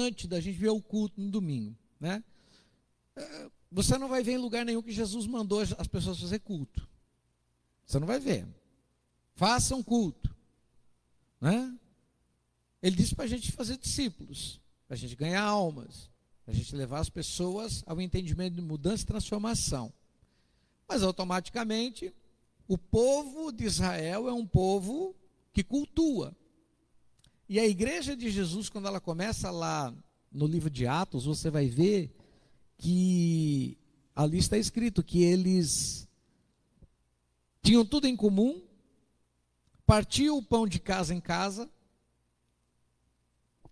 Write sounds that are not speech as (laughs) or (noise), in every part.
importante da gente ver o culto no domingo, né? É, você não vai ver em lugar nenhum que Jesus mandou as pessoas fazer culto. Você não vai ver. Façam culto. Né? Ele disse para a gente fazer discípulos, para a gente ganhar almas, para a gente levar as pessoas ao entendimento de mudança e transformação. Mas automaticamente, o povo de Israel é um povo que cultua. E a igreja de Jesus, quando ela começa lá no livro de Atos, você vai ver que ali está escrito que eles tinham tudo em comum, partiam o pão de casa em casa,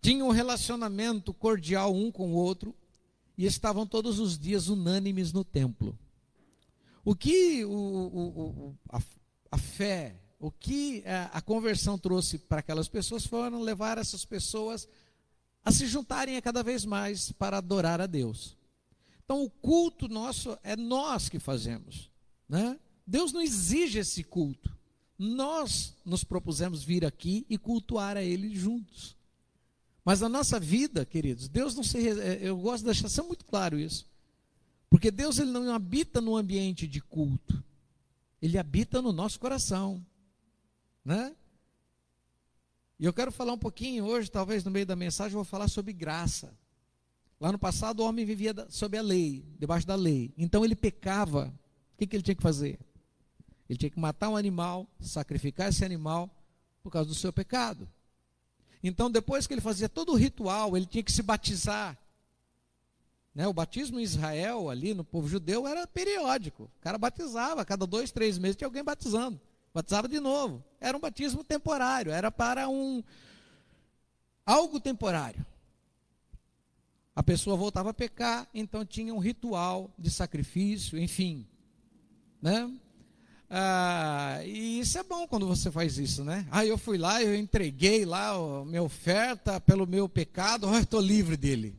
tinham um relacionamento cordial um com o outro e estavam todos os dias unânimes no templo. O que o, o, o, a, a fé o que é, a conversão trouxe para aquelas pessoas foram levar essas pessoas a se juntarem a cada vez mais para adorar a Deus. Então, o culto nosso é nós que fazemos. Né? Deus não exige esse culto. Nós nos propusemos vir aqui e cultuar a Ele juntos. Mas na nossa vida, queridos, Deus não se. É, eu gosto de deixar muito claro isso. Porque Deus ele não habita no ambiente de culto. Ele habita no nosso coração. Né? E eu quero falar um pouquinho hoje, talvez no meio da mensagem, eu vou falar sobre graça. Lá no passado, o homem vivia sob a lei, debaixo da lei. Então ele pecava. O que, que ele tinha que fazer? Ele tinha que matar um animal, sacrificar esse animal por causa do seu pecado. Então, depois que ele fazia todo o ritual, ele tinha que se batizar. Né? O batismo em Israel, ali no povo judeu, era periódico. O cara batizava, a cada dois, três meses tinha alguém batizando batizava de novo. Era um batismo temporário, era para um algo temporário. A pessoa voltava a pecar, então tinha um ritual de sacrifício, enfim, né? Ah, e isso é bom quando você faz isso, né? Ah, eu fui lá, eu entreguei lá a minha oferta pelo meu pecado, oh, eu estou livre dele.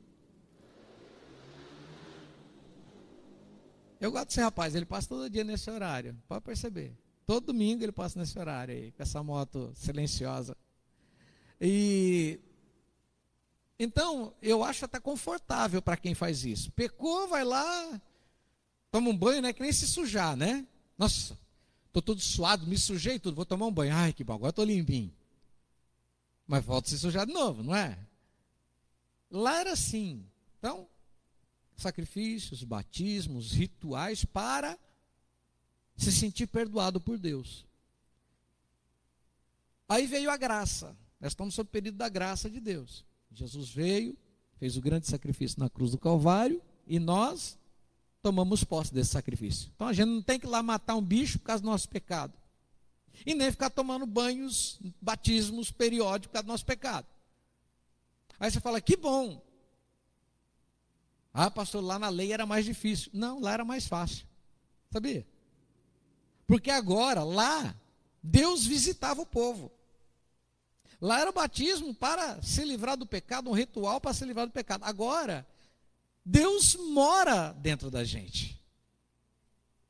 Eu gosto desse rapaz, ele passa todo dia nesse horário, pode perceber. Todo domingo ele passa nesse horário aí, com essa moto silenciosa. E então, eu acho até confortável para quem faz isso. Pecou, vai lá, toma um banho, né? Que nem se sujar, né? Nossa, estou todo suado, me sujei tudo, vou tomar um banho. Ai, que bom, agora estou limpinho. Mas volta a se sujar de novo, não é? Lá era assim. Então, sacrifícios, batismos, rituais para se sentir perdoado por Deus. Aí veio a graça. Nós estamos sob o período da graça de Deus. Jesus veio, fez o grande sacrifício na cruz do Calvário e nós tomamos posse desse sacrifício. Então a gente não tem que ir lá matar um bicho por causa do nosso pecado. E nem ficar tomando banhos, batismos periódicos por causa do nosso pecado. Aí você fala, que bom. Ah, pastor, lá na lei era mais difícil. Não, lá era mais fácil. Sabia? Porque agora, lá, Deus visitava o povo. Lá era o batismo para se livrar do pecado, um ritual para se livrar do pecado. Agora, Deus mora dentro da gente.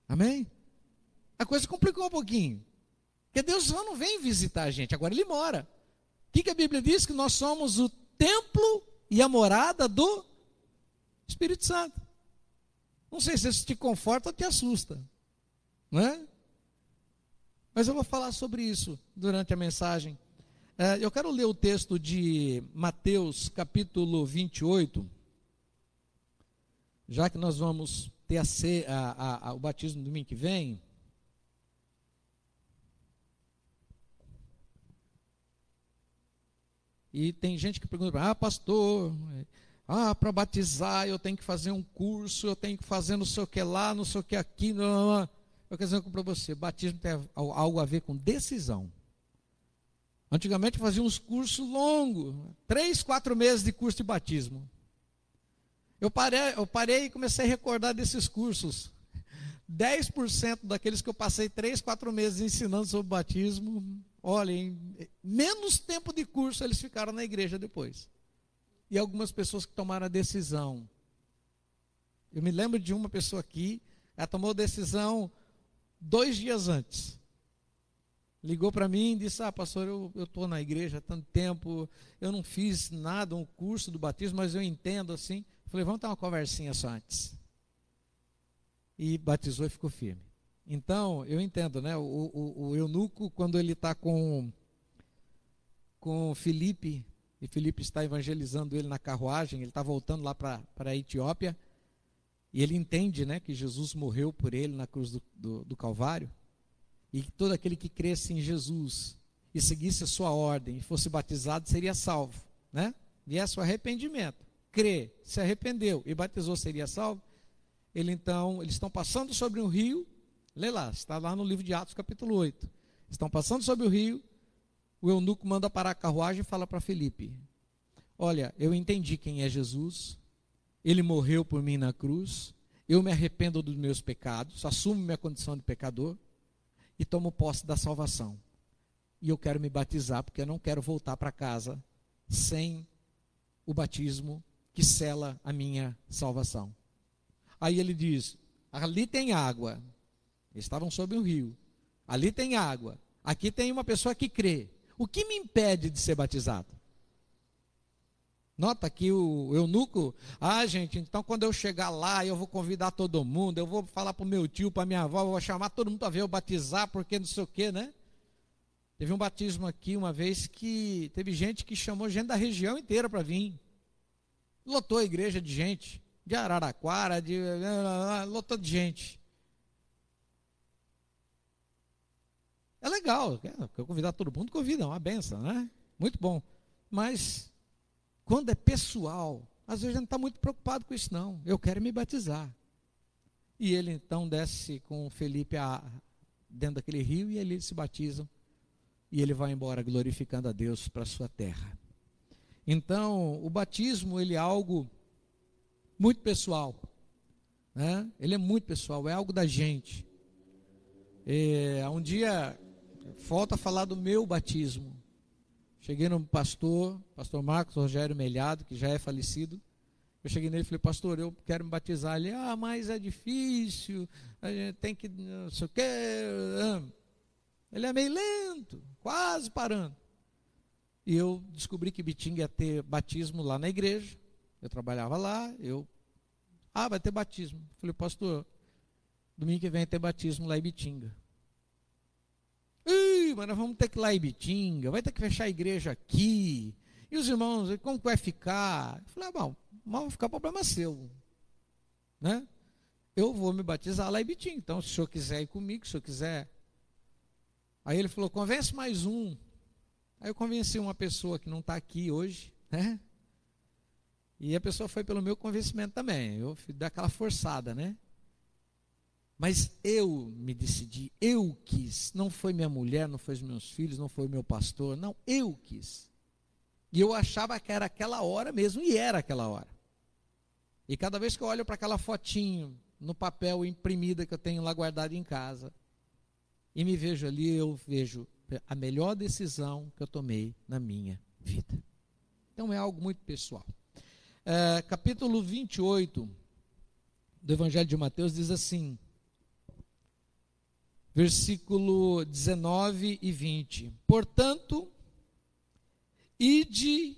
Amém? A coisa complicou um pouquinho. Porque Deus já não vem visitar a gente, agora Ele mora. O que, que a Bíblia diz? Que nós somos o templo e a morada do Espírito Santo. Não sei se isso te conforta ou te assusta. Não é? Mas eu vou falar sobre isso durante a mensagem. É, eu quero ler o texto de Mateus, capítulo 28, já que nós vamos ter a, a, a, o batismo domingo que vem. E tem gente que pergunta, ah, pastor, ah, para batizar eu tenho que fazer um curso, eu tenho que fazer não sei o que lá, não sei o que aqui. Não, não, não. Eu quero dizer para você, batismo tem algo a ver com decisão. Antigamente fazia uns cursos longos, três, quatro meses de curso de batismo. Eu parei, eu parei e comecei a recordar desses cursos. 10% daqueles que eu passei três, quatro meses ensinando sobre batismo, olhem, menos tempo de curso eles ficaram na igreja depois. E algumas pessoas que tomaram a decisão. Eu me lembro de uma pessoa aqui, ela tomou decisão dois dias antes. ligou para mim e disse: Ah, pastor, eu estou na igreja há tanto tempo, eu não fiz nada, um curso do batismo, mas eu entendo assim. Falei: Vamos ter uma conversinha só antes. E batizou e ficou firme. Então, eu entendo, né? O, o, o eunuco, quando ele está com, com Felipe, e Felipe está evangelizando ele na carruagem, ele está voltando lá para a Etiópia, e ele entende né, que Jesus morreu por ele na cruz do, do, do Calvário, e que todo aquele que cresce em Jesus e seguisse a sua ordem e fosse batizado seria salvo, né? Viesse o arrependimento, crê, se arrependeu e batizou seria salvo. Ele então, eles estão passando sobre um rio, lê lá, está lá no livro de Atos, capítulo 8. Estão passando sobre o rio, o eunuco manda parar a carruagem e fala para Felipe: Olha, eu entendi quem é Jesus, ele morreu por mim na cruz, eu me arrependo dos meus pecados, assumo minha condição de pecador e tomo posse da salvação. E eu quero me batizar porque eu não quero voltar para casa sem o batismo que sela a minha salvação. Aí ele diz: ali tem água. estavam sob um rio. Ali tem água. Aqui tem uma pessoa que crê. O que me impede de ser batizado? Nota aqui o eunuco. Ah, gente, então quando eu chegar lá, eu vou convidar todo mundo, eu vou falar para o meu tio, para minha avó, eu vou chamar todo mundo para ver eu batizar, porque não sei o quê, né? Teve um batismo aqui uma vez que teve gente que chamou gente da região inteira para vir. Lotou a igreja de gente, de Araraquara, de lotou de gente. É legal, quer convidar todo mundo, convida, é uma benção, né? Muito bom. Mas quando é pessoal, às vezes a gente não está muito preocupado com isso, não. Eu quero me batizar. E ele então desce com Felipe a, dentro daquele rio e ali eles se batizam. E ele vai embora glorificando a Deus para a sua terra. Então, o batismo ele é algo muito pessoal. Né? Ele é muito pessoal, é algo da gente. É, um dia, falta falar do meu batismo. Cheguei no pastor, pastor Marcos Rogério Melhado, que já é falecido. Eu cheguei nele e falei, pastor, eu quero me batizar. Ele, ah, mas é difícil, a gente tem que, não sei o quê. Ele é meio lento, quase parando. E eu descobri que Bitinga ia ter batismo lá na igreja. Eu trabalhava lá, eu. Ah, vai ter batismo. Falei, pastor, domingo que vem ter batismo lá em Bitinga. Mas nós vamos ter que ir lá em Bitinga, vai ter que fechar a igreja aqui. E os irmãos, como que vai ficar? Eu falei, ah, bom, mas vai ficar problema seu. Né? Eu vou me batizar lá em Bitinga. Então, se o senhor quiser ir comigo, se o senhor quiser. Aí ele falou, convence mais um. Aí eu convenci uma pessoa que não está aqui hoje, né? E a pessoa foi pelo meu convencimento também. Eu fui aquela forçada, né? Mas eu me decidi, eu quis. Não foi minha mulher, não foi os meus filhos, não foi meu pastor, não, eu quis. E eu achava que era aquela hora mesmo, e era aquela hora. E cada vez que eu olho para aquela fotinho no papel imprimida que eu tenho lá guardado em casa, e me vejo ali, eu vejo a melhor decisão que eu tomei na minha vida. Então é algo muito pessoal. É, capítulo 28 do Evangelho de Mateus diz assim: versículo 19 e 20. Portanto, ide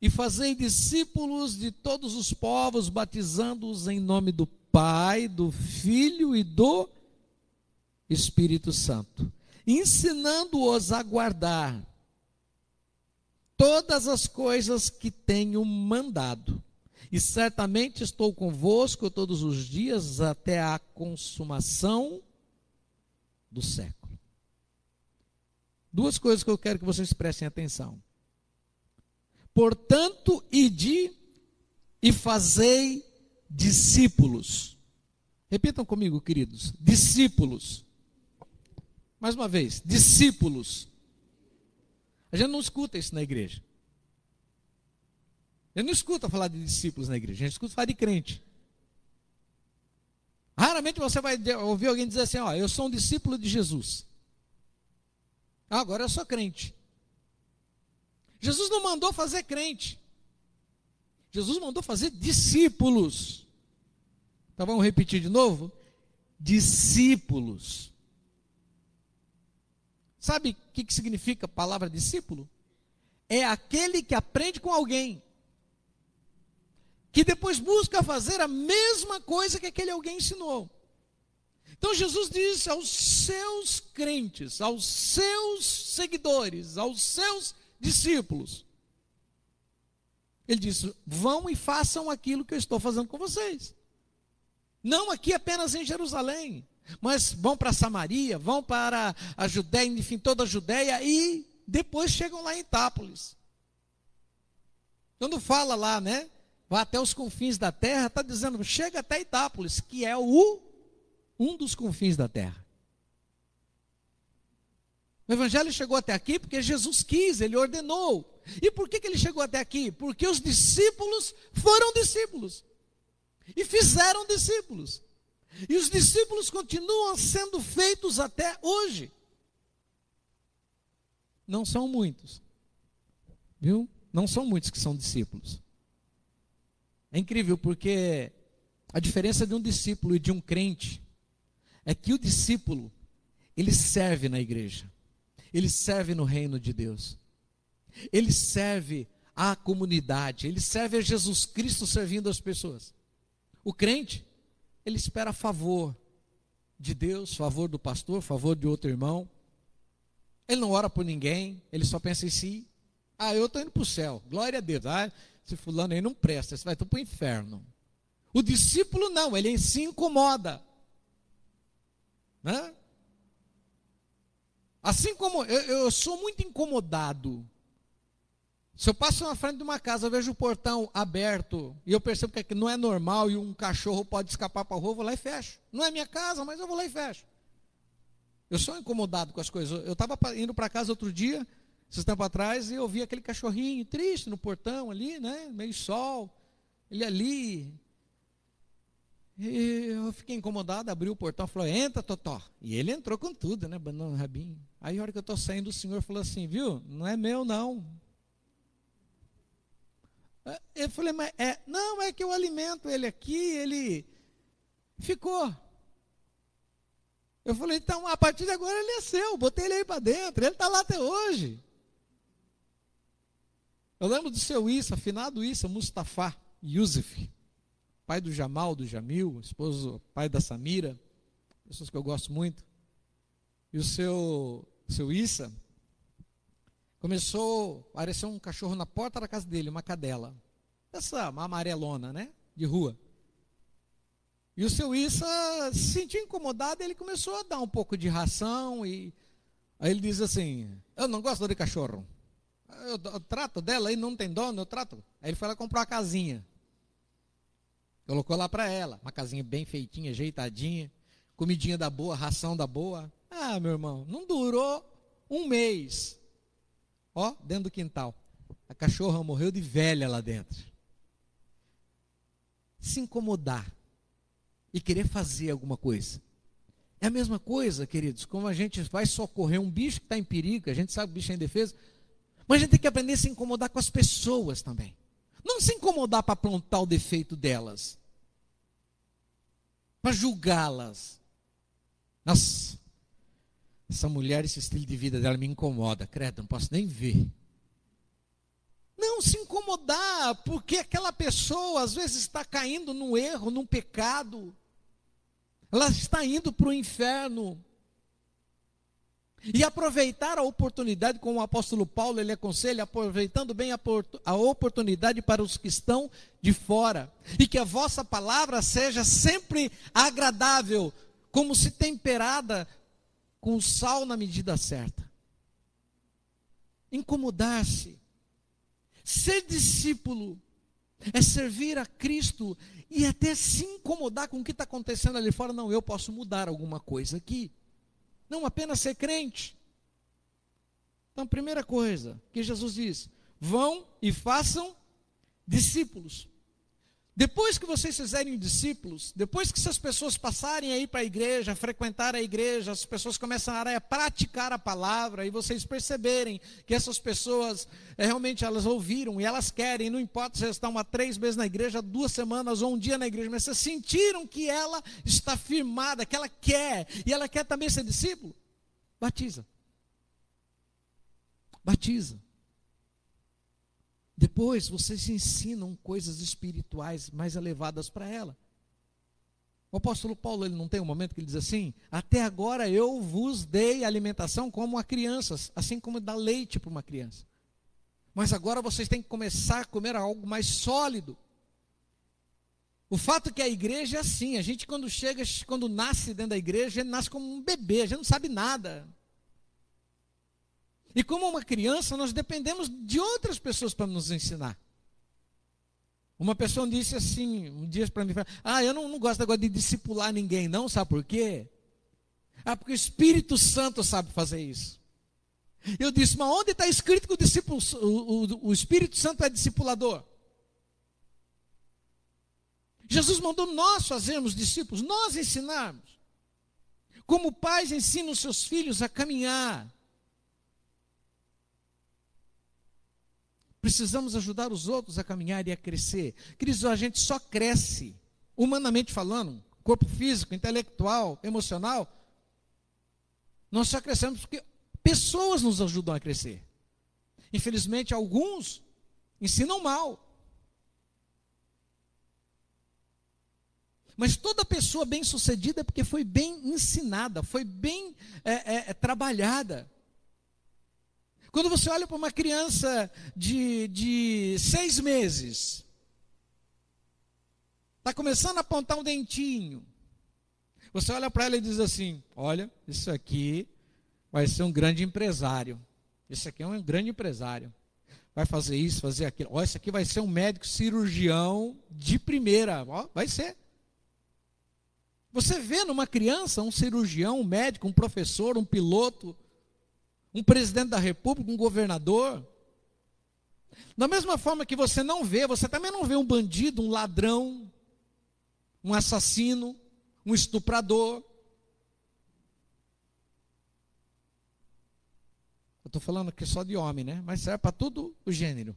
e fazei discípulos de todos os povos, batizando-os em nome do Pai, do Filho e do Espírito Santo, ensinando-os a guardar todas as coisas que tenho mandado. E certamente estou convosco todos os dias até a consumação do século. Duas coisas que eu quero que vocês prestem atenção. Portanto, ide e fazei discípulos. Repitam comigo, queridos. Discípulos. Mais uma vez, discípulos. A gente não escuta isso na igreja. A gente não escuta falar de discípulos na igreja, a gente escuta falar de crente. Raramente você vai ouvir alguém dizer assim: Ó, eu sou um discípulo de Jesus. Agora eu sou crente. Jesus não mandou fazer crente. Jesus mandou fazer discípulos. Então vamos repetir de novo? Discípulos. Sabe o que, que significa a palavra discípulo? É aquele que aprende com alguém, que depois busca fazer a mesma coisa que aquele alguém ensinou. Então Jesus disse aos seus crentes, aos seus seguidores, aos seus discípulos: Ele disse: vão e façam aquilo que eu estou fazendo com vocês. Não aqui apenas em Jerusalém, mas vão para Samaria, vão para a Judéia, enfim, toda a Judéia e depois chegam lá em Itápolis. Quando fala lá, né? Vai até os confins da terra, está dizendo, chega até Itápolis, que é o um dos confins da terra. O evangelho chegou até aqui porque Jesus quis, ele ordenou. E por que, que ele chegou até aqui? Porque os discípulos foram discípulos. E fizeram discípulos. E os discípulos continuam sendo feitos até hoje. Não são muitos. Viu? Não são muitos que são discípulos. É incrível porque a diferença de um discípulo e de um crente é que o discípulo, ele serve na igreja, ele serve no reino de Deus, ele serve à comunidade, ele serve a Jesus Cristo servindo as pessoas. O crente, ele espera favor de Deus, favor do pastor, favor de outro irmão. Ele não ora por ninguém, ele só pensa em si. Ah, eu estou indo para o céu, glória a Deus. Ah, esse fulano aí não presta, você vai para o inferno. O discípulo não, ele se incomoda. Né? Assim como eu, eu sou muito incomodado. Se eu passo na frente de uma casa, eu vejo o portão aberto e eu percebo que não é normal e um cachorro pode escapar para a rua, eu vou lá e fecho. Não é minha casa, mas eu vou lá e fecho. Eu sou incomodado com as coisas. Eu estava indo para casa outro dia, esses tempos atrás, eu vi aquele cachorrinho triste no portão ali, né? Meio sol. Ele ali, e eu fiquei incomodado, abri o portão e falou, entra, Totó. E ele entrou com tudo, né, banando o rabinho. Aí a hora que eu estou saindo, o senhor falou assim, viu, não é meu não. É, eu falei, mas é, não, é que eu alimento ele aqui, ele ficou. Eu falei, então, a partir de agora ele é seu, botei ele aí para dentro, ele está lá até hoje. Eu lembro do seu Issa, afinado Issa, Mustafa Yusuf pai do Jamal, do Jamil, esposo, pai da Samira, pessoas que eu gosto muito. E o seu, seu Issa começou a aparecer um cachorro na porta da casa dele, uma cadela. Essa, uma amarelona, né? De rua. E o seu Issa se sentiu incomodado, ele começou a dar um pouco de ração e aí ele diz assim: "Eu não gosto de cachorro. Eu, eu trato dela e não tem dono, eu trato". Aí ele foi lá comprar uma casinha. Colocou lá para ela, uma casinha bem feitinha, ajeitadinha, comidinha da boa, ração da boa. Ah, meu irmão, não durou um mês. Ó, dentro do quintal. A cachorra morreu de velha lá dentro. Se incomodar e querer fazer alguma coisa. É a mesma coisa, queridos, como a gente vai socorrer um bicho que está em perigo, a gente sabe que o bicho é indefeso, mas a gente tem que aprender a se incomodar com as pessoas também. Não se incomodar para apontar o defeito delas, para julgá-las. Nossa, essa mulher, esse estilo de vida dela me incomoda, credo, não posso nem ver. Não se incomodar, porque aquela pessoa às vezes está caindo num erro, num pecado, ela está indo para o inferno. E aproveitar a oportunidade, como o apóstolo Paulo ele aconselha, aproveitando bem a, oportunidade para os que estão de fora. E que a vossa palavra seja sempre agradável, como se temperada com sal na medida certa. Incomodar-se. Ser discípulo é servir a Cristo e até se incomodar com o que está acontecendo ali fora. Não, eu posso mudar alguma coisa aqui. Não apenas ser crente. Então, primeira coisa que Jesus diz: vão e façam discípulos. Depois que vocês fizerem discípulos, depois que essas pessoas passarem aí para a igreja, frequentar a igreja, as pessoas começarem a praticar a palavra e vocês perceberem que essas pessoas é, realmente elas ouviram e elas querem, não importa se elas estão há três meses na igreja, duas semanas ou um dia na igreja, mas vocês sentiram que ela está firmada, que ela quer e ela quer também ser discípulo, batiza. batiza. Depois vocês ensinam coisas espirituais mais elevadas para ela. O apóstolo Paulo, ele não tem um momento que ele diz assim: Até agora eu vos dei alimentação como a crianças, assim como dá leite para uma criança. Mas agora vocês têm que começar a comer algo mais sólido. O fato é que a igreja é assim, a gente quando chega, quando nasce dentro da igreja, nasce como um bebê, a gente não sabe nada. E como uma criança, nós dependemos de outras pessoas para nos ensinar. Uma pessoa disse assim, um dia para mim, ah, eu não, não gosto agora de discipular ninguém, não, sabe por quê? Ah, porque o Espírito Santo sabe fazer isso. Eu disse, mas onde está escrito que o, discípulo, o, o, o Espírito Santo é discipulador? Jesus mandou nós fazermos discípulos, nós ensinarmos. Como pais ensinam seus filhos a caminhar. Precisamos ajudar os outros a caminhar e a crescer. Queridos, a gente só cresce, humanamente falando, corpo físico, intelectual, emocional. Nós só crescemos porque pessoas nos ajudam a crescer. Infelizmente, alguns ensinam mal. Mas toda pessoa bem-sucedida é porque foi bem ensinada, foi bem é, é, é trabalhada. Quando você olha para uma criança de, de seis meses, está começando a apontar um dentinho, você olha para ela e diz assim: Olha, isso aqui vai ser um grande empresário. Isso aqui é um grande empresário. Vai fazer isso, fazer aquilo. Olha, isso aqui vai ser um médico cirurgião de primeira. Ó, vai ser. Você vê numa criança um cirurgião, um médico, um professor, um piloto, um presidente da república, um governador. Da mesma forma que você não vê, você também não vê um bandido, um ladrão, um assassino, um estuprador. Eu estou falando aqui só de homem, né? Mas serve para todo o gênero.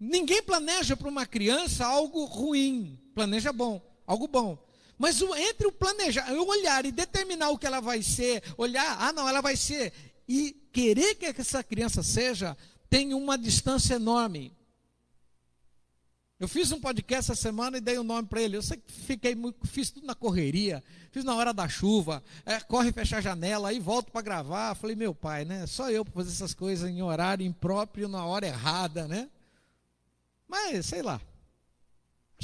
Ninguém planeja para uma criança algo ruim, planeja bom, algo bom. Mas o, entre o planejar, o olhar e determinar o que ela vai ser, olhar, ah não, ela vai ser, e querer que essa criança seja, tem uma distância enorme. Eu fiz um podcast essa semana e dei um nome para ele. Eu sei que fiquei muito, fiz tudo na correria, fiz na hora da chuva, é, corre fechar a janela, aí volto para gravar. Falei, meu pai, né? Só eu para fazer essas coisas em horário impróprio, na hora errada, né? Mas, sei lá.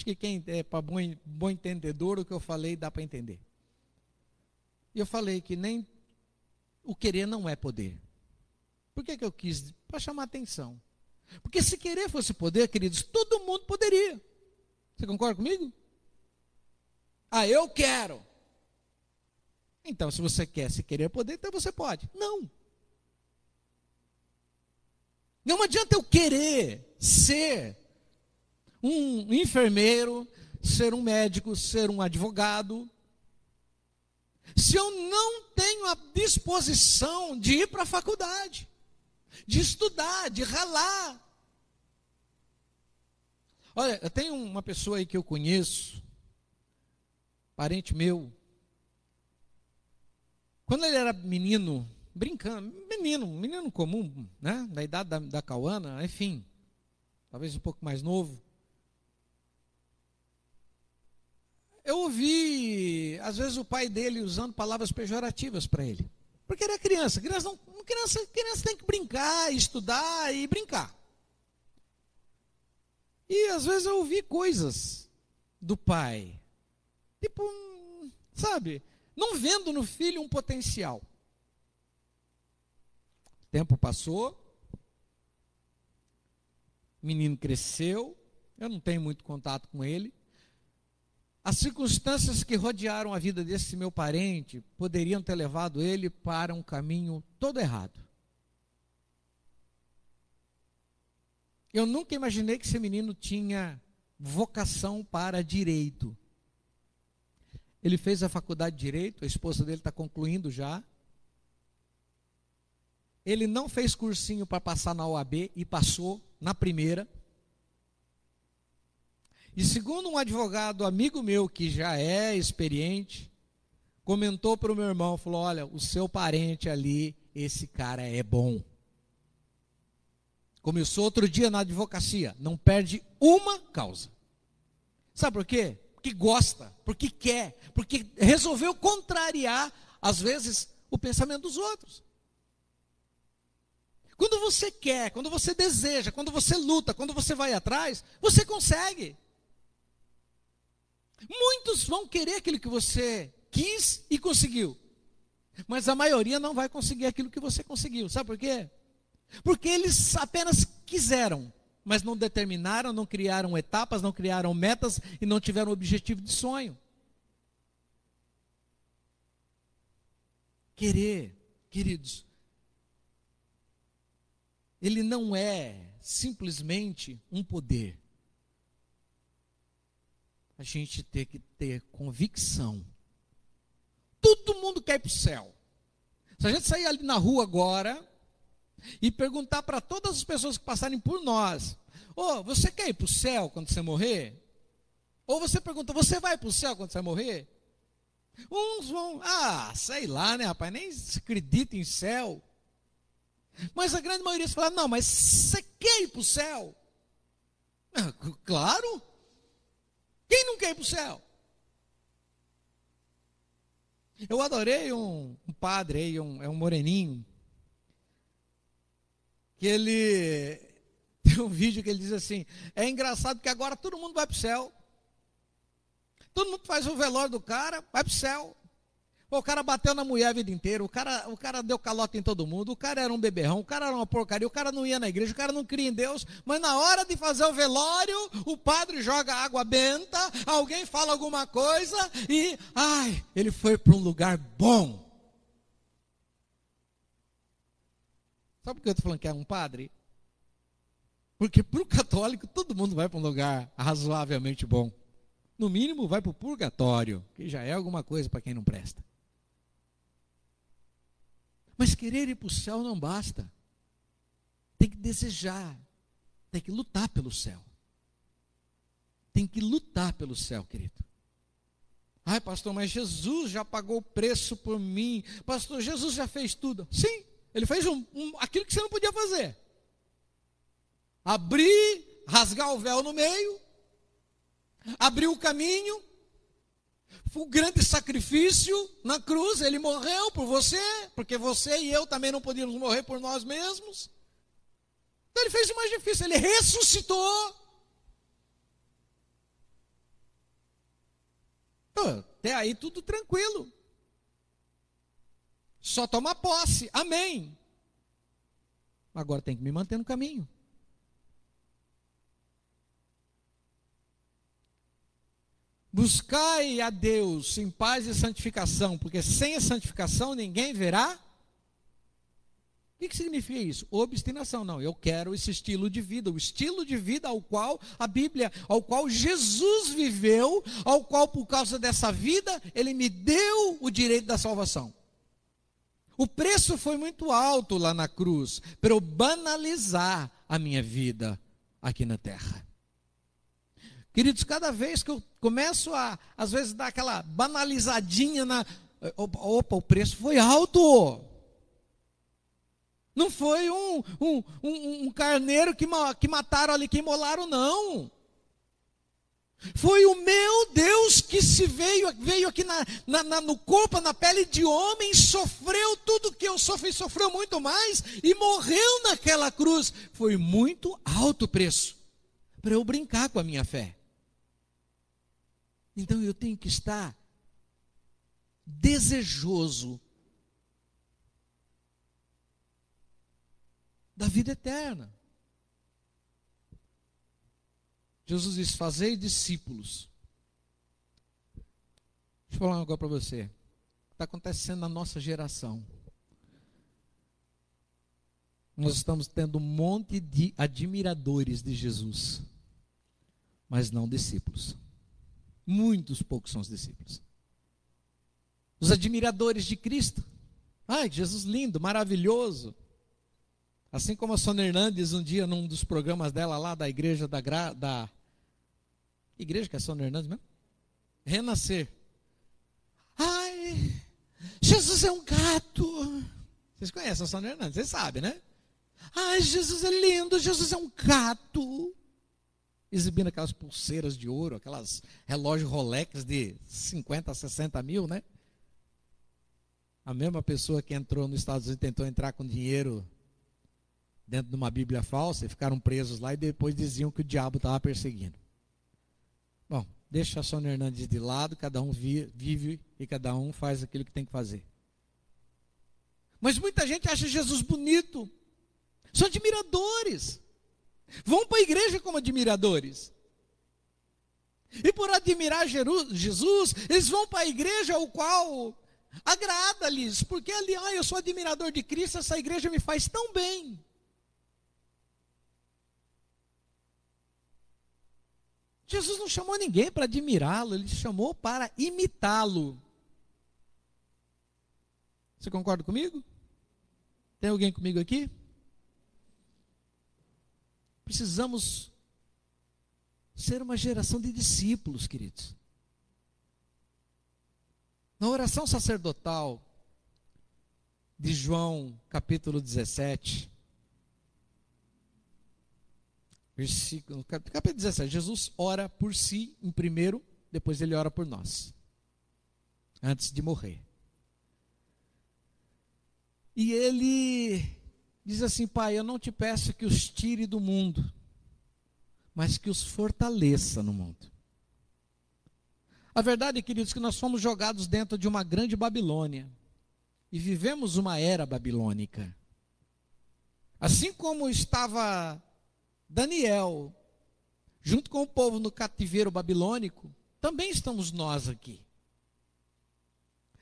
Acho que quem é para bom, bom entendedor, o que eu falei dá para entender. Eu falei que nem o querer não é poder. Por que, que eu quis? Para chamar atenção. Porque se querer fosse poder, queridos, todo mundo poderia. Você concorda comigo? Ah, eu quero. Então, se você quer, se querer poder, então você pode. Não. Não adianta eu querer ser um enfermeiro, ser um médico, ser um advogado. Se eu não tenho a disposição de ir para a faculdade, de estudar, de ralar. Olha, eu tenho uma pessoa aí que eu conheço, parente meu. Quando ele era menino, brincando, menino, menino comum, né? Da idade da, da Cauana, enfim, talvez um pouco mais novo. Eu ouvi, às vezes, o pai dele usando palavras pejorativas para ele. Porque era criança. Criança, não, criança. Criança tem que brincar, estudar e brincar. E às vezes eu ouvi coisas do pai. Tipo, sabe, não vendo no filho um potencial. O tempo passou, o menino cresceu, eu não tenho muito contato com ele. As circunstâncias que rodearam a vida desse meu parente poderiam ter levado ele para um caminho todo errado. Eu nunca imaginei que esse menino tinha vocação para direito. Ele fez a faculdade de direito, a esposa dele está concluindo já. Ele não fez cursinho para passar na OAB e passou na primeira. E segundo um advogado amigo meu que já é experiente, comentou para o meu irmão, falou: "Olha, o seu parente ali, esse cara é bom. Começou outro dia na advocacia, não perde uma causa. Sabe por quê? Porque gosta, porque quer, porque resolveu contrariar, às vezes, o pensamento dos outros. Quando você quer, quando você deseja, quando você luta, quando você vai atrás, você consegue. Muitos vão querer aquilo que você quis e conseguiu. Mas a maioria não vai conseguir aquilo que você conseguiu. Sabe por quê? Porque eles apenas quiseram, mas não determinaram, não criaram etapas, não criaram metas e não tiveram objetivo de sonho. Querer, queridos, ele não é simplesmente um poder. A gente tem que ter convicção. Todo mundo quer ir para o céu. Se a gente sair ali na rua agora e perguntar para todas as pessoas que passarem por nós: Ô, oh, você quer ir para o céu quando você morrer? Ou você pergunta: Você vai para o céu quando você morrer? Uns vão, ah, sei lá, né, rapaz, nem acredita em céu. Mas a grande maioria fala: Não, mas você quer ir para o céu? Ah, claro. Quem não quer ir para o céu? Eu adorei um, um padre aí, um, é um moreninho, que ele (laughs) tem um vídeo que ele diz assim: é engraçado que agora todo mundo vai para o céu. Todo mundo faz o velório do cara, vai para o céu. O cara bateu na mulher a vida inteira, o cara, o cara deu calota em todo mundo, o cara era um beberrão, o cara era uma porcaria, o cara não ia na igreja, o cara não cria em Deus, mas na hora de fazer o velório, o padre joga água benta, alguém fala alguma coisa e, ai, ele foi para um lugar bom. Sabe por que eu estou falando que é um padre? Porque para o católico todo mundo vai para um lugar razoavelmente bom. No mínimo vai para o purgatório, que já é alguma coisa para quem não presta. Mas querer ir para o céu não basta. Tem que desejar, tem que lutar pelo céu. Tem que lutar pelo céu, querido. Ai, pastor, mas Jesus já pagou o preço por mim. Pastor, Jesus já fez tudo. Sim, ele fez um, um, aquilo que você não podia fazer. Abrir, rasgar o véu no meio, abrir o caminho. Foi um grande sacrifício na cruz. Ele morreu por você, porque você e eu também não podíamos morrer por nós mesmos. Então ele fez o mais difícil, ele ressuscitou. Até aí tudo tranquilo. Só toma posse. Amém. Agora tem que me manter no caminho. Buscai a Deus em paz e santificação, porque sem a santificação ninguém verá. O que, que significa isso? Obstinação. Não, eu quero esse estilo de vida, o estilo de vida ao qual a Bíblia, ao qual Jesus viveu, ao qual por causa dessa vida ele me deu o direito da salvação. O preço foi muito alto lá na cruz para eu banalizar a minha vida aqui na terra. Queridos, cada vez que eu começo a, às vezes, dar aquela banalizadinha na. Opa, o preço foi alto. Não foi um, um, um, um carneiro que, que mataram ali, que imolaram, não. Foi o meu Deus que se veio, veio aqui na, na, na, no corpo, na pele de homem, sofreu tudo que eu sofri, sofreu muito mais e morreu naquela cruz. Foi muito alto o preço para eu brincar com a minha fé. Então eu tenho que estar desejoso da vida eterna. Jesus diz: Fazei discípulos. Deixa eu falar coisa para você. Está acontecendo na nossa geração. Nós estamos tendo um monte de admiradores de Jesus, mas não discípulos. Muitos poucos são os discípulos. Os admiradores de Cristo. Ai, Jesus lindo, maravilhoso. Assim como a Sônia Hernandes, um dia, num dos programas dela lá da igreja da, da igreja que é Sônia Hernandes mesmo? Renascer. Ai, Jesus é um gato. Vocês conhecem a Sônia Hernandes, vocês sabem, né? Ai, Jesus é lindo, Jesus é um gato. Exibindo aquelas pulseiras de ouro, aquelas relógios Rolex de 50, 60 mil, né? A mesma pessoa que entrou nos Estados Unidos tentou entrar com dinheiro dentro de uma Bíblia falsa e ficaram presos lá e depois diziam que o diabo estava perseguindo. Bom, deixa a Sônia Hernandes de lado, cada um vive e cada um faz aquilo que tem que fazer. Mas muita gente acha Jesus bonito. São admiradores. Vão para a igreja como admiradores. E por admirar Jesus, eles vão para a igreja o qual agrada-lhes, porque ali, ah, eu sou admirador de Cristo, essa igreja me faz tão bem. Jesus não chamou ninguém para admirá-lo, ele chamou para imitá-lo. Você concorda comigo? Tem alguém comigo aqui? Precisamos ser uma geração de discípulos, queridos. Na oração sacerdotal de João, capítulo 17, versículo, capítulo 17, Jesus ora por si em primeiro, depois ele ora por nós, antes de morrer. E ele diz assim: Pai, eu não te peço que os tire do mundo, mas que os fortaleça no mundo. A verdade, queridos, é que nós fomos jogados dentro de uma grande Babilônia e vivemos uma era babilônica. Assim como estava Daniel, junto com o povo no cativeiro babilônico, também estamos nós aqui.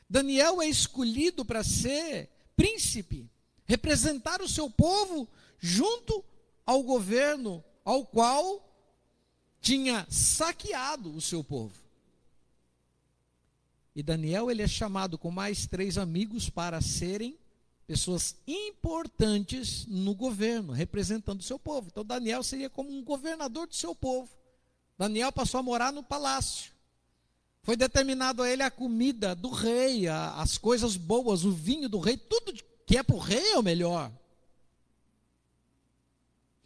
Daniel é escolhido para ser príncipe, representar o seu povo junto ao governo ao qual tinha saqueado o seu povo. E Daniel ele é chamado com mais três amigos para serem pessoas importantes no governo, representando o seu povo. Então Daniel seria como um governador do seu povo. Daniel passou a morar no palácio. Foi determinado a ele a comida do rei, a, as coisas boas, o vinho do rei, tudo que é para o rei é o melhor.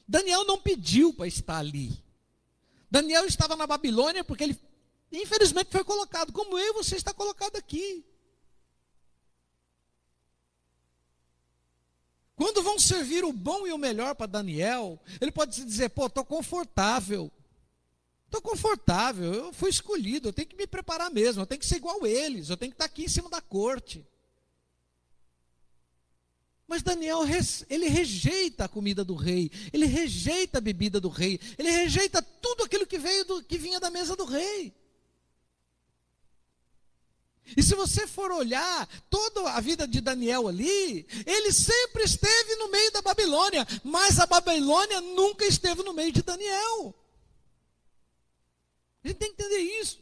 Daniel não pediu para estar ali. Daniel estava na Babilônia porque ele Infelizmente foi colocado, como eu você está colocado aqui. Quando vão servir o bom e o melhor para Daniel, ele pode se dizer: pô, estou confortável. Estou confortável, eu fui escolhido, eu tenho que me preparar mesmo, eu tenho que ser igual eles, eu tenho que estar aqui em cima da corte. Mas Daniel, ele rejeita a comida do rei, ele rejeita a bebida do rei, ele rejeita tudo aquilo que veio do, que vinha da mesa do rei. E se você for olhar toda a vida de Daniel ali, ele sempre esteve no meio da Babilônia, mas a Babilônia nunca esteve no meio de Daniel. A gente tem que entender isso.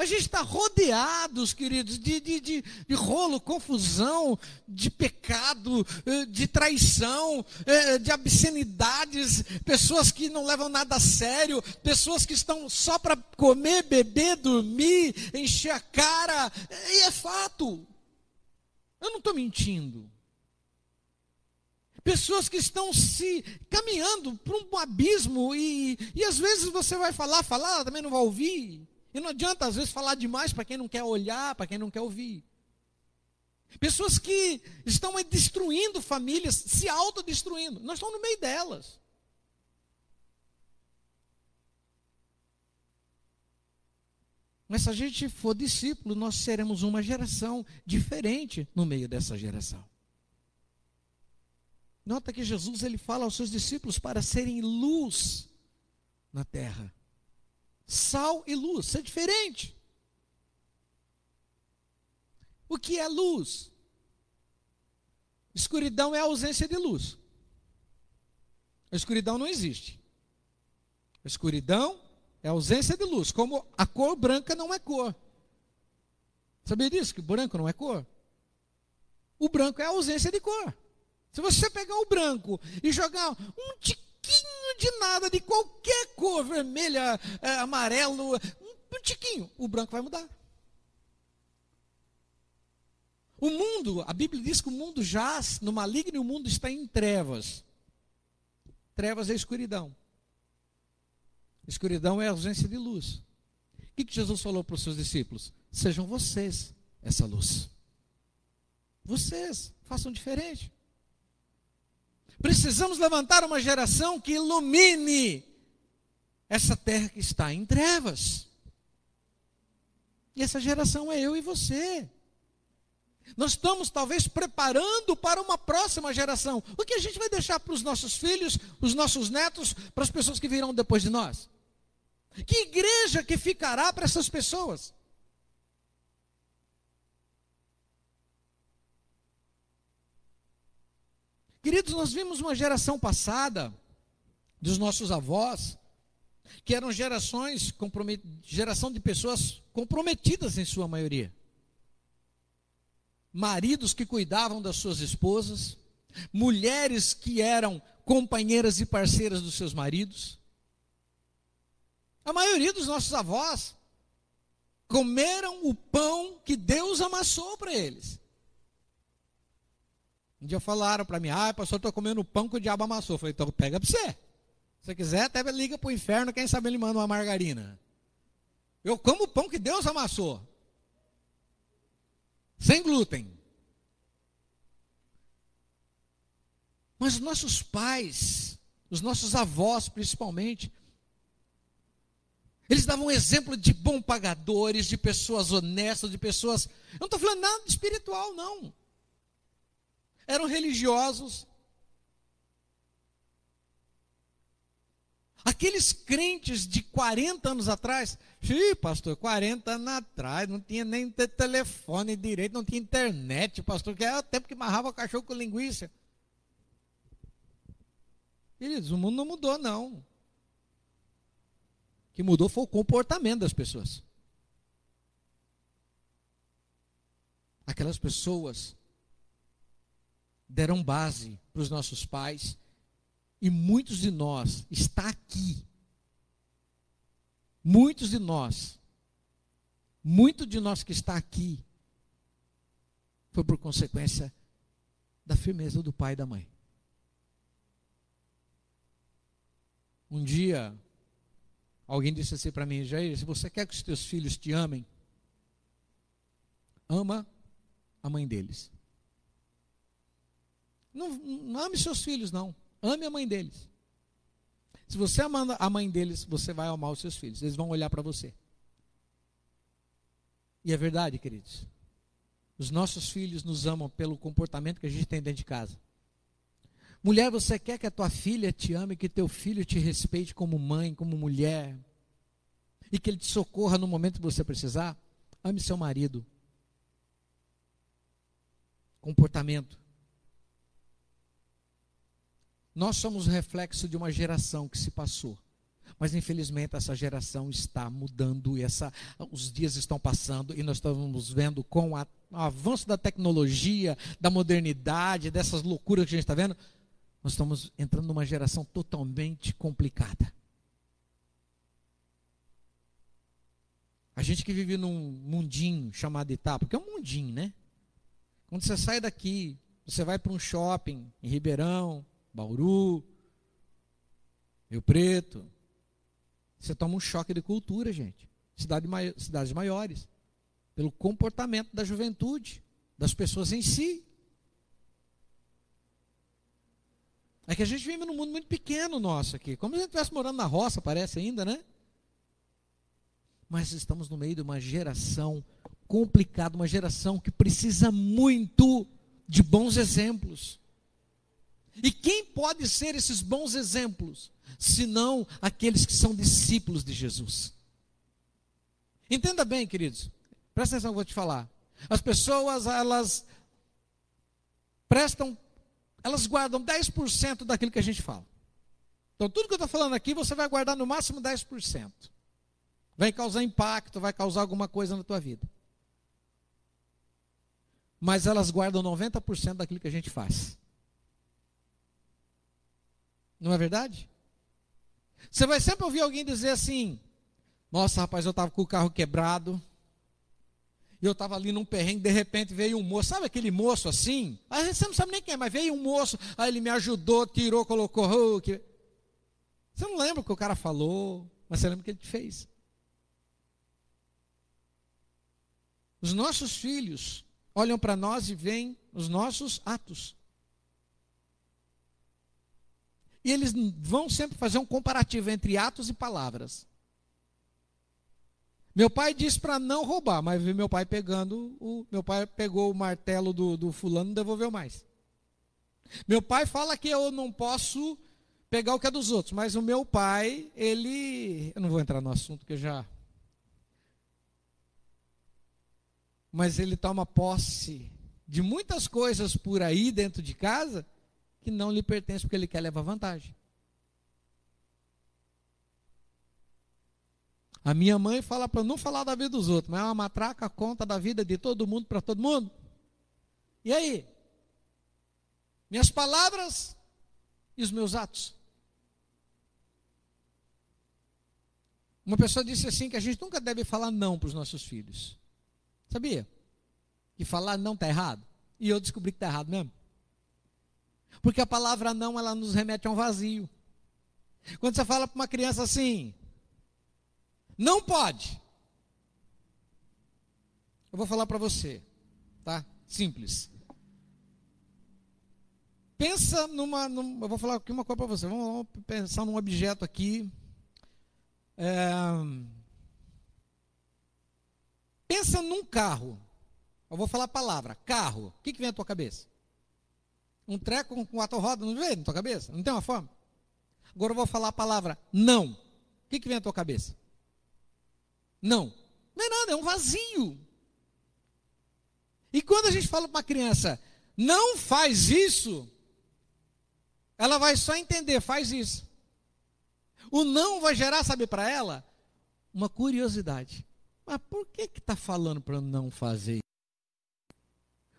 A gente está rodeados, queridos, de, de, de, de, rolo, confusão, de pecado, eh, de traição, eh, de obscenidades, pessoas que não levam nada a sério, pessoas que estão só para comer, beber, dormir, encher a cara. E é fato. Eu não estou mentindo. Pessoas que estão se caminhando para um abismo e, e às vezes você vai falar, falar, também não vai ouvir. E não adianta, às vezes, falar demais para quem não quer olhar, para quem não quer ouvir. Pessoas que estão destruindo famílias, se autodestruindo. Nós estamos no meio delas. Mas se a gente for discípulo, nós seremos uma geração diferente no meio dessa geração. Nota que Jesus ele fala aos seus discípulos para serem luz na terra sal e luz. Isso é diferente. O que é luz? Escuridão é a ausência de luz. A escuridão não existe. A escuridão é a ausência de luz, como a cor branca não é cor. Sabia disso? Que branco não é cor? O branco é a ausência de cor. Se você pegar o branco e jogar um tiquinho de nada, de qualquer cor, vermelha, é, amarelo, um, tiquinho, o branco vai mudar. O mundo, a Bíblia diz que o mundo jaz no maligno e o mundo está em trevas. Trevas é escuridão. Escuridão é a ausência de luz. O que, que Jesus falou para os seus discípulos? Sejam vocês essa luz. Vocês façam diferente. Precisamos levantar uma geração que ilumine essa terra que está em trevas. E essa geração é eu e você. Nós estamos talvez preparando para uma próxima geração. O que a gente vai deixar para os nossos filhos, os nossos netos, para as pessoas que virão depois de nós? Que igreja que ficará para essas pessoas? Queridos, nós vimos uma geração passada dos nossos avós, que eram gerações, geração de pessoas comprometidas em sua maioria. Maridos que cuidavam das suas esposas, mulheres que eram companheiras e parceiras dos seus maridos. A maioria dos nossos avós comeram o pão que Deus amassou para eles. Um dia falaram para mim, ah, pastor, estou comendo pão que o diabo amassou. Eu falei, então pega para você. Se você quiser, até liga para o inferno, quem sabe ele manda uma margarina. Eu como o pão que Deus amassou. Sem glúten. Mas os nossos pais, os nossos avós principalmente, eles davam um exemplo de bom pagadores, de pessoas honestas, de pessoas. Eu não estou falando nada espiritual, não. Eram religiosos. Aqueles crentes de 40 anos atrás, sim, pastor, 40 anos atrás, não tinha nem telefone direito, não tinha internet, pastor, que era o tempo que marrava cachorro com linguiça. Queridos, o mundo não mudou, não. O que mudou foi o comportamento das pessoas. Aquelas pessoas deram base para os nossos pais e muitos de nós está aqui. Muitos de nós, muito de nós que está aqui foi por consequência da firmeza do pai e da mãe. Um dia, alguém disse assim para mim, Jair, se você quer que os teus filhos te amem, ama a mãe deles. Não, não ame seus filhos, não. Ame a mãe deles. Se você amar a mãe deles, você vai amar os seus filhos. Eles vão olhar para você. E é verdade, queridos. Os nossos filhos nos amam pelo comportamento que a gente tem dentro de casa. Mulher, você quer que a tua filha te ame, que teu filho te respeite como mãe, como mulher, e que ele te socorra no momento que você precisar? Ame seu marido. Comportamento. Nós somos reflexo de uma geração que se passou. Mas infelizmente essa geração está mudando e essa, os dias estão passando e nós estamos vendo com a, o avanço da tecnologia, da modernidade, dessas loucuras que a gente está vendo, nós estamos entrando numa geração totalmente complicada. A gente que vive num mundinho chamado Itá, porque é um mundinho, né? Quando você sai daqui, você vai para um shopping em Ribeirão, Bauru, Rio Preto. Você toma um choque de cultura, gente. Cidade cidades maiores. Pelo comportamento da juventude, das pessoas em si. É que a gente vive num mundo muito pequeno nosso aqui. Como se a gente estivesse morando na roça, parece ainda, né? Mas estamos no meio de uma geração complicada, uma geração que precisa muito de bons exemplos. E quem pode ser esses bons exemplos, senão aqueles que são discípulos de Jesus? Entenda bem, queridos. Presta atenção que eu vou te falar. As pessoas, elas prestam, elas guardam 10% daquilo que a gente fala. Então, tudo que eu estou falando aqui, você vai guardar no máximo 10%. Vai causar impacto, vai causar alguma coisa na tua vida. Mas elas guardam 90% daquilo que a gente faz. Não é verdade? Você vai sempre ouvir alguém dizer assim: Nossa, rapaz, eu estava com o carro quebrado. E eu estava ali num perrengue, de repente veio um moço, sabe aquele moço assim? Aí você não sabe nem quem é, mas veio um moço, aí ele me ajudou, tirou, colocou. Oh, que... Você não lembra o que o cara falou, mas você lembra o que ele fez. Os nossos filhos olham para nós e veem os nossos atos. E eles vão sempre fazer um comparativo entre atos e palavras. Meu pai disse para não roubar, mas vi meu pai pegando, o, meu pai pegou o martelo do, do fulano e não devolveu mais. Meu pai fala que eu não posso pegar o que é dos outros, mas o meu pai, ele, eu não vou entrar no assunto que eu já mas ele toma posse de muitas coisas por aí dentro de casa que não lhe pertencem porque ele quer levar vantagem. A minha mãe fala para não falar da vida dos outros, mas é uma matraca conta da vida de todo mundo para todo mundo. E aí? Minhas palavras e os meus atos. Uma pessoa disse assim que a gente nunca deve falar não para os nossos filhos. Sabia? Que falar não está errado. E eu descobri que está errado mesmo. Porque a palavra não, ela nos remete a um vazio. Quando você fala para uma criança assim, não pode. Eu vou falar para você, tá? Simples. Pensa numa, numa, eu vou falar aqui uma coisa para você. Vamos, vamos, pensar num objeto aqui. É, pensa num carro. Eu vou falar a palavra, carro. O que, que vem à tua cabeça? Um treco com quatro rodas, não vem na tua cabeça? Não tem uma forma? Agora eu vou falar a palavra não. O que, que vem à tua cabeça? Não. Não é nada, é um vazio. E quando a gente fala para uma criança, não faz isso, ela vai só entender, faz isso. O não vai gerar, sabe, para ela, uma curiosidade. Mas por que que está falando para não fazer?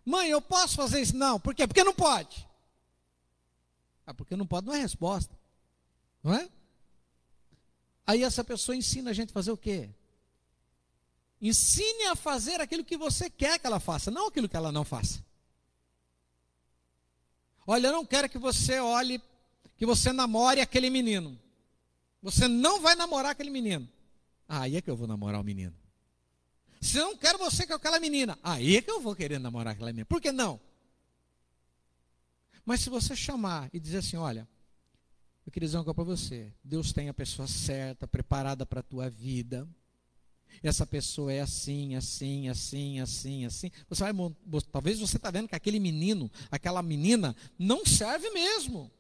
Mãe, eu posso fazer isso? Não. Por quê? Porque não pode. Ah, porque não pode não é resposta. Não é? Aí essa pessoa ensina a gente a fazer o quê? Ensine a fazer aquilo que você quer que ela faça, não aquilo que ela não faça. Olha, eu não quero que você olhe, que você namore aquele menino. Você não vai namorar aquele menino. Ah, aí é que eu vou namorar o menino. Se eu não quero você com aquela menina, aí é que eu vou querer namorar aquela menina. Por que não? Mas se você chamar e dizer assim, olha, eu queria dizer uma coisa para você. Deus tem a pessoa certa, preparada para a tua vida essa pessoa é assim, assim, assim, assim, assim. Você vai, talvez você está vendo que aquele menino, aquela menina, não serve mesmo.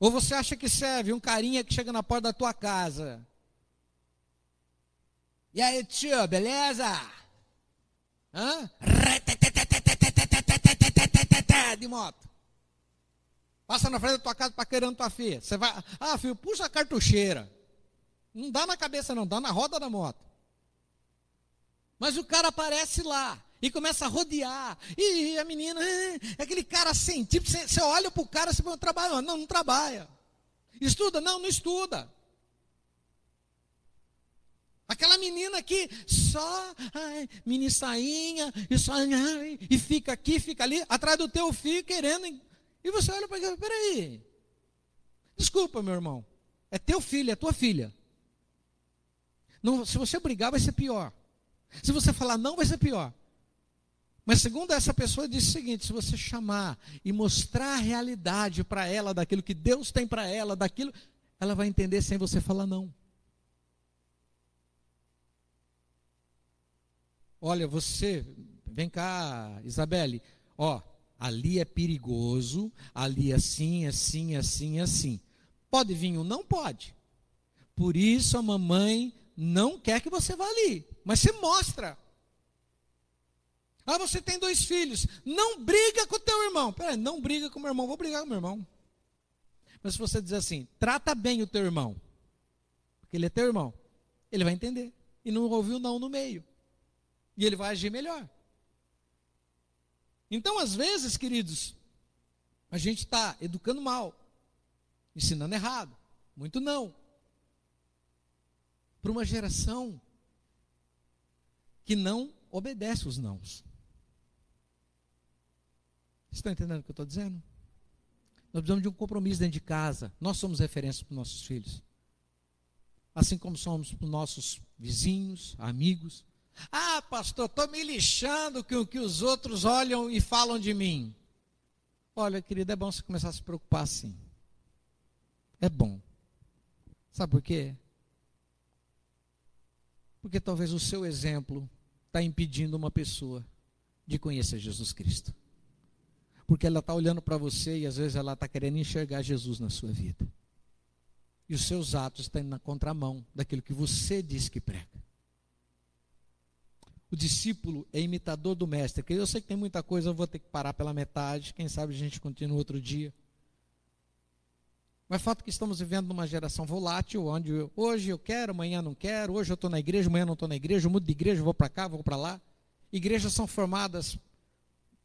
Ou você acha que serve um carinha que chega na porta da tua casa. E aí, tio, beleza? Hã? De moto. Passa na frente da tua casa para querendo tua filha. Você vai, ah, filho, puxa a cartucheira. Não dá na cabeça, não, dá na roda da moto. Mas o cara aparece lá e começa a rodear. E a menina, é aquele cara assim, tipo, você, olha para o cara e você trabalha. Não, não trabalha. Estuda? Não, não estuda. Aquela menina que só, ai, mini sainha, e só, ai, e fica aqui, fica ali, atrás do teu filho querendo. E você olha para ele, peraí. Desculpa, meu irmão. É teu filho, é tua filha. Não, se você brigar, vai ser pior. Se você falar não, vai ser pior. Mas segundo essa pessoa, disse o seguinte: se você chamar e mostrar a realidade para ela, daquilo que Deus tem para ela, daquilo, ela vai entender sem você falar não. Olha, você, vem cá, Isabelle, ó, ali é perigoso, ali é assim, assim, assim, assim. Pode vir um? Não pode. Por isso a mamãe não quer que você vá ali, mas você mostra. Ah, você tem dois filhos. Não briga com o teu irmão. Peraí, não briga com o meu irmão, vou brigar com o meu irmão. Mas se você dizer assim, trata bem o teu irmão, porque ele é teu irmão, ele vai entender. E não ouviu não no meio. E ele vai agir melhor. Então, às vezes, queridos, a gente está educando mal, ensinando errado, muito não para uma geração que não obedece os nãos. Estão entendendo o que eu estou dizendo? Nós precisamos de um compromisso dentro de casa. Nós somos referência para os nossos filhos. Assim como somos para os nossos vizinhos, amigos. Ah, pastor, estou me lixando com o que os outros olham e falam de mim. Olha, querido, é bom você começar a se preocupar assim. É bom. Sabe por quê? Porque talvez o seu exemplo está impedindo uma pessoa de conhecer Jesus Cristo. Porque ela está olhando para você e às vezes ela está querendo enxergar Jesus na sua vida. E os seus atos estão na contramão daquilo que você diz que prega. O discípulo é imitador do mestre. Eu sei que tem muita coisa, eu vou ter que parar pela metade. Quem sabe a gente continua outro dia. Mas fato que estamos vivendo numa geração volátil, onde hoje eu quero, amanhã não quero, hoje eu estou na igreja, amanhã não estou na igreja, eu mudo de igreja, vou para cá, vou para lá. Igrejas são formadas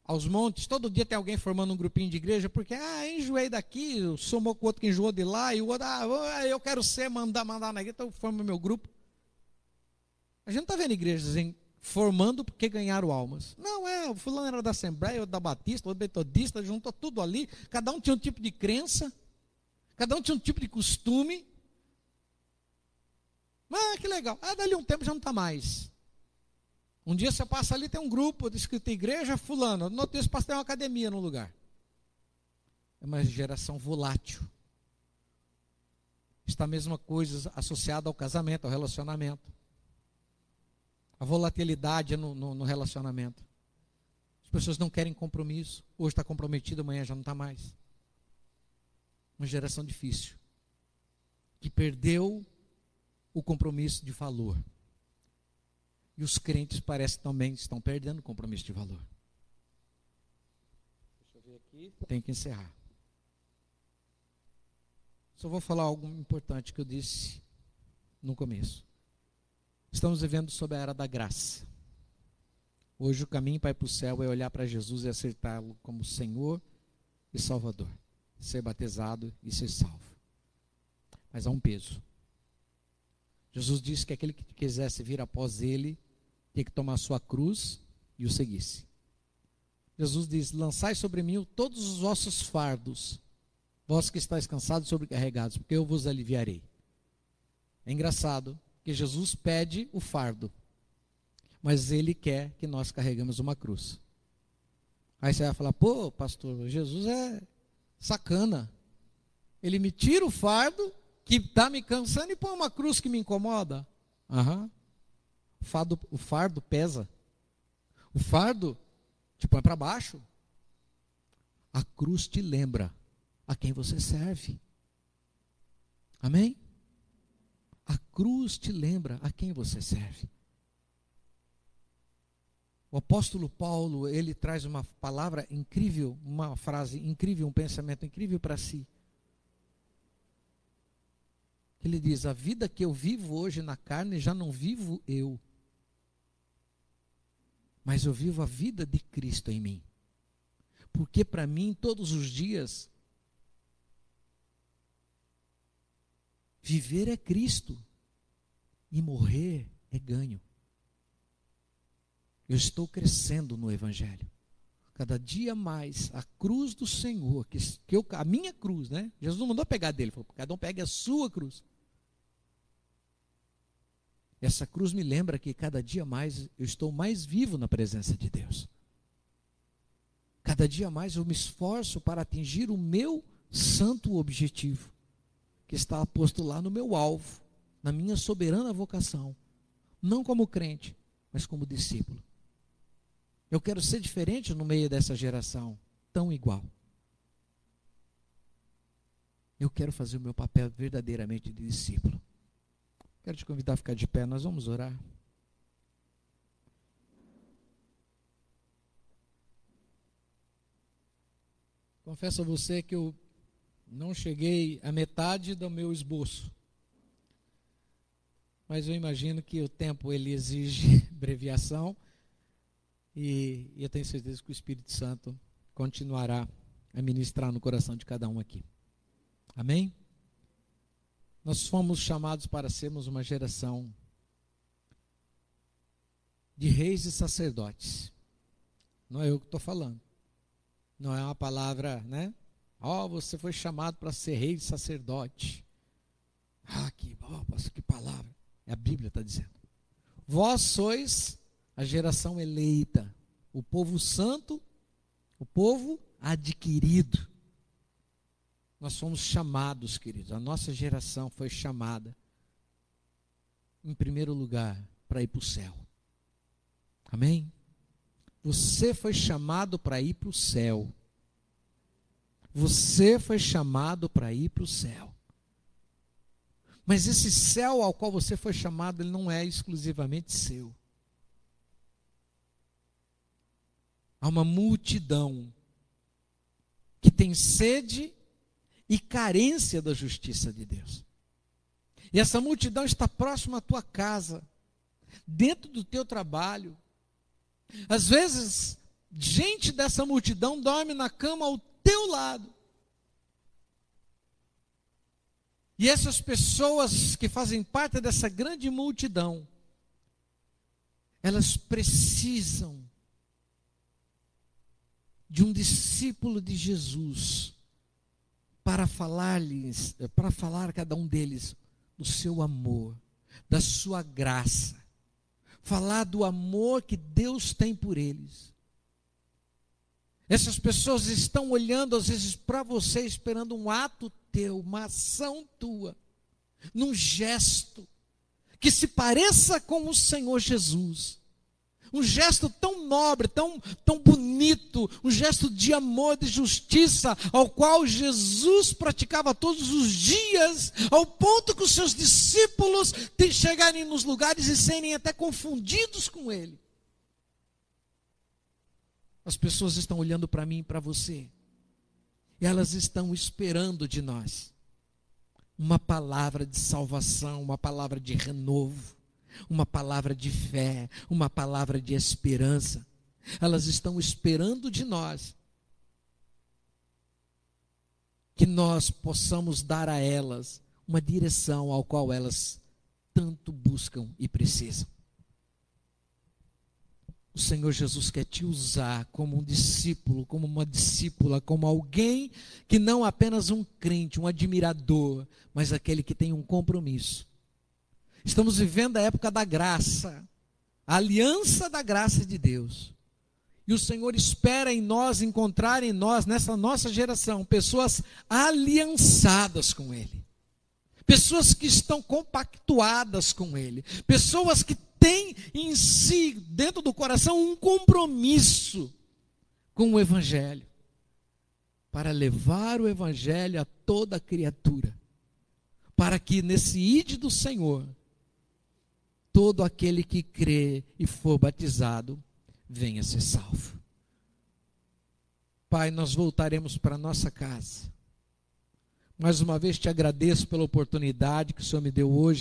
aos montes, todo dia tem alguém formando um grupinho de igreja, porque, ah, enjoei daqui, somou com o outro que enjoou de lá, e o outro, ah, eu quero ser, mandar, mandar na igreja, então eu formo meu grupo. A gente não está vendo igrejas em, formando porque ganharam almas. Não, é, o fulano era da Assembleia, outro da Batista, outro Metodista, juntou tudo ali, cada um tinha um tipo de crença, cada um tinha um tipo de costume. Ah, que legal. Ah, dali um tempo já não está mais. Um dia você passa ali, tem um grupo escrito igreja fulano. No outro dia você passa, tem uma academia no lugar. É uma geração volátil. Está a mesma coisa associada ao casamento, ao relacionamento. A volatilidade no, no, no relacionamento. As pessoas não querem compromisso. Hoje está comprometido, amanhã já não está mais. Uma geração difícil. Que perdeu o compromisso de valor. E os crentes parecem também estão perdendo o compromisso de valor. Deixa eu ver aqui. Tem que encerrar. Só vou falar algo importante que eu disse no começo. Estamos vivendo sob a era da graça. Hoje o caminho para ir para o céu é olhar para Jesus e acertá-lo como Senhor e Salvador. Ser batizado e ser salvo. Mas há um peso. Jesus disse que aquele que quisesse vir após ele tinha que tomar sua cruz e o seguisse. Jesus diz: Lançai sobre mim todos os vossos fardos, vós que estáis cansados e sobrecarregados, porque eu vos aliviarei. É engraçado que Jesus pede o fardo, mas ele quer que nós carregamos uma cruz. Aí você vai falar: pô, pastor, Jesus é sacana. Ele me tira o fardo que está me cansando e põe uma cruz que me incomoda. O fardo, o fardo pesa. O fardo te põe para baixo. A cruz te lembra a quem você serve. Amém? A cruz te lembra a quem você serve. O apóstolo Paulo, ele traz uma palavra incrível, uma frase incrível, um pensamento incrível para si. Ele diz: A vida que eu vivo hoje na carne já não vivo eu, mas eu vivo a vida de Cristo em mim. Porque para mim, todos os dias, viver é Cristo e morrer é ganho. Eu estou crescendo no Evangelho. Cada dia mais a cruz do Senhor, que, que eu, a minha cruz, né? Jesus não mandou pegar dele, falou: cada um pegue a sua cruz. Essa cruz me lembra que cada dia mais eu estou mais vivo na presença de Deus. Cada dia mais eu me esforço para atingir o meu santo objetivo, que está posto lá no meu alvo, na minha soberana vocação, não como crente, mas como discípulo. Eu quero ser diferente no meio dessa geração, tão igual. Eu quero fazer o meu papel verdadeiramente de discípulo. Quero te convidar a ficar de pé, nós vamos orar. Confesso a você que eu não cheguei à metade do meu esboço. Mas eu imagino que o tempo ele exige (laughs) breviação e, e eu tenho certeza que o Espírito Santo continuará a ministrar no coração de cada um aqui. Amém? Nós fomos chamados para sermos uma geração de reis e sacerdotes. Não é eu que estou falando. Não é uma palavra, né? Ó, oh, você foi chamado para ser rei e sacerdote. Ah, que, oh, que palavra. É a Bíblia está dizendo. Vós sois a geração eleita, o povo santo, o povo adquirido. Nós fomos chamados, queridos. A nossa geração foi chamada, em primeiro lugar, para ir para o céu. Amém? Você foi chamado para ir para o céu. Você foi chamado para ir para o céu. Mas esse céu ao qual você foi chamado, ele não é exclusivamente seu. Há uma multidão que tem sede e carência da justiça de Deus. E essa multidão está próxima à tua casa, dentro do teu trabalho. Às vezes, gente dessa multidão dorme na cama ao teu lado. E essas pessoas que fazem parte dessa grande multidão, elas precisam de um discípulo de Jesus para falar-lhes, para falar a cada um deles do seu amor, da sua graça, falar do amor que Deus tem por eles. Essas pessoas estão olhando às vezes para você, esperando um ato teu, uma ação tua, num gesto que se pareça com o Senhor Jesus um gesto tão nobre, tão, tão bonito, um gesto de amor, de justiça, ao qual Jesus praticava todos os dias, ao ponto que os seus discípulos chegarem nos lugares e serem até confundidos com ele. As pessoas estão olhando para mim e para você, e elas estão esperando de nós uma palavra de salvação, uma palavra de renovo uma palavra de fé, uma palavra de esperança. Elas estão esperando de nós que nós possamos dar a elas uma direção ao qual elas tanto buscam e precisam. O Senhor Jesus quer te usar como um discípulo, como uma discípula, como alguém que não apenas um crente, um admirador, mas aquele que tem um compromisso Estamos vivendo a época da graça, a aliança da graça de Deus. E o Senhor espera em nós, encontrar em nós, nessa nossa geração, pessoas aliançadas com Ele. Pessoas que estão compactuadas com Ele. Pessoas que têm em si, dentro do coração, um compromisso com o Evangelho. Para levar o Evangelho a toda criatura. Para que nesse ide do Senhor todo aquele que crê e for batizado venha ser salvo. Pai, nós voltaremos para nossa casa. Mais uma vez te agradeço pela oportunidade que o Senhor me deu hoje